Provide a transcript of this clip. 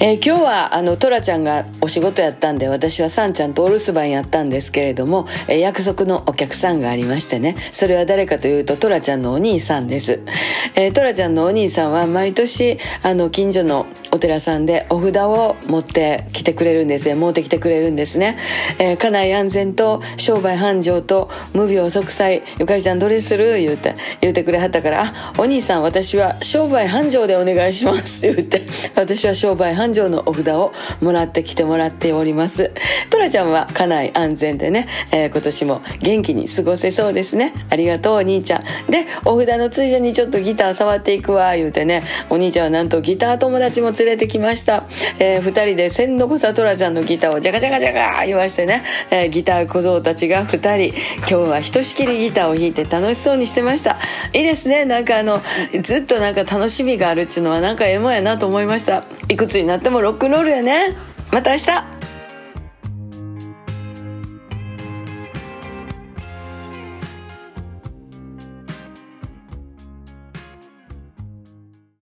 えー、今日はあのトラちゃんがお仕事やったんで私はサンちゃんとお留守番やったんですけれども、えー、約束のお客さんがありましてねそれは誰かというとトラちゃんのお兄さんです、えー、トラちゃんのお兄さんは毎年あの近所のお寺さんでお札を持ってきてくれるんですね。持ってきてくれるんですね、えー、家内安全と商売繁盛と無病息災ゆかりちゃんどれする？言うて言うてくれはったからあお兄さん私は商売繁盛でお願いします。言うて私は商売繁盛のお札をもらってきてもらっております。トラちゃんは家内安全でね、えー、今年も元気に過ごせそうですね。ありがとうお兄ちゃん。でお札のついでにちょっとギター触っていくわ。言うてねお兄ちゃんはなんとギター友達も連れてきました、えー、二人で千の子さとらちゃんのギターをジャカジャカジャカ言わしてね、えー、ギター小僧たちが二人。今日はひとしきりギターを弾いて楽しそうにしてました。いいですね。なんかあのずっとなんか楽しみがあるっちゅうのはなんかエモやなと思いました。いくつになってもロックンロールやね。また明日。